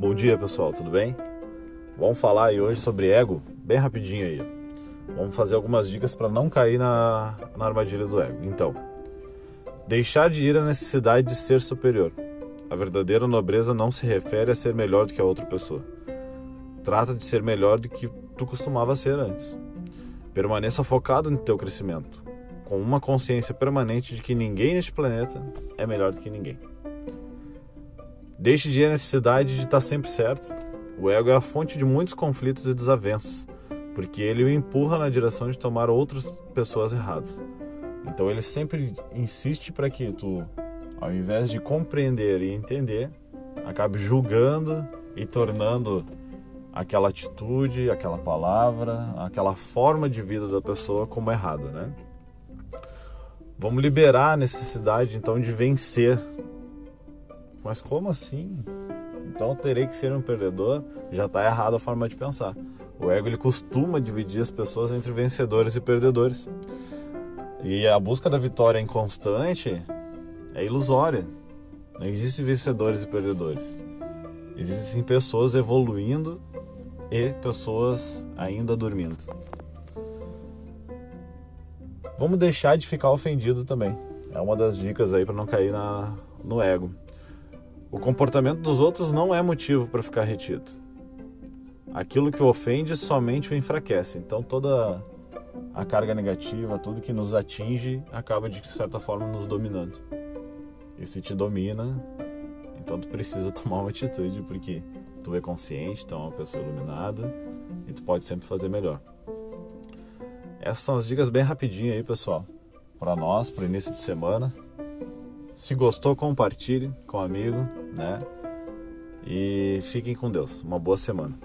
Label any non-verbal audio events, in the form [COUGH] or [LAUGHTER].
Bom dia pessoal, tudo bem? Vamos falar aí hoje sobre ego, bem rapidinho aí. Vamos fazer algumas dicas para não cair na, na armadilha do ego. Então, deixar de ir à necessidade de ser superior. A verdadeira nobreza não se refere a ser melhor do que a outra pessoa. Trata de ser melhor do que tu costumava ser antes. Permaneça focado no teu crescimento, com uma consciência permanente de que ninguém neste planeta é melhor do que ninguém. Deixe de ir à necessidade de estar sempre certo. O ego é a fonte de muitos conflitos e desavenças, porque ele o empurra na direção de tomar outras pessoas erradas. Então ele sempre insiste para que tu, ao invés de compreender e entender, acabe julgando e tornando aquela atitude, aquela palavra, aquela forma de vida da pessoa como errada, né? Vamos liberar a necessidade então de vencer mas como assim? Então terei que ser um perdedor? Já está errada a forma de pensar. O ego ele costuma dividir as pessoas entre vencedores e perdedores. E a busca da vitória inconstante é ilusória. Não existem vencedores e perdedores. Existem pessoas evoluindo e pessoas ainda dormindo. Vamos deixar de ficar ofendido também. É uma das dicas aí para não cair na, no ego. O comportamento dos outros não é motivo para ficar retido. Aquilo que o ofende somente o enfraquece. Então toda a carga negativa, tudo que nos atinge, acaba de certa forma nos dominando. E se te domina, então tu precisa [LAUGHS] tomar uma atitude, porque tu é consciente, tu é uma pessoa iluminada e tu pode sempre fazer melhor. Essas são as dicas bem rapidinho aí, pessoal, para nós, para início de semana. Se gostou, compartilhe com um amigo, né? E fiquem com Deus. Uma boa semana.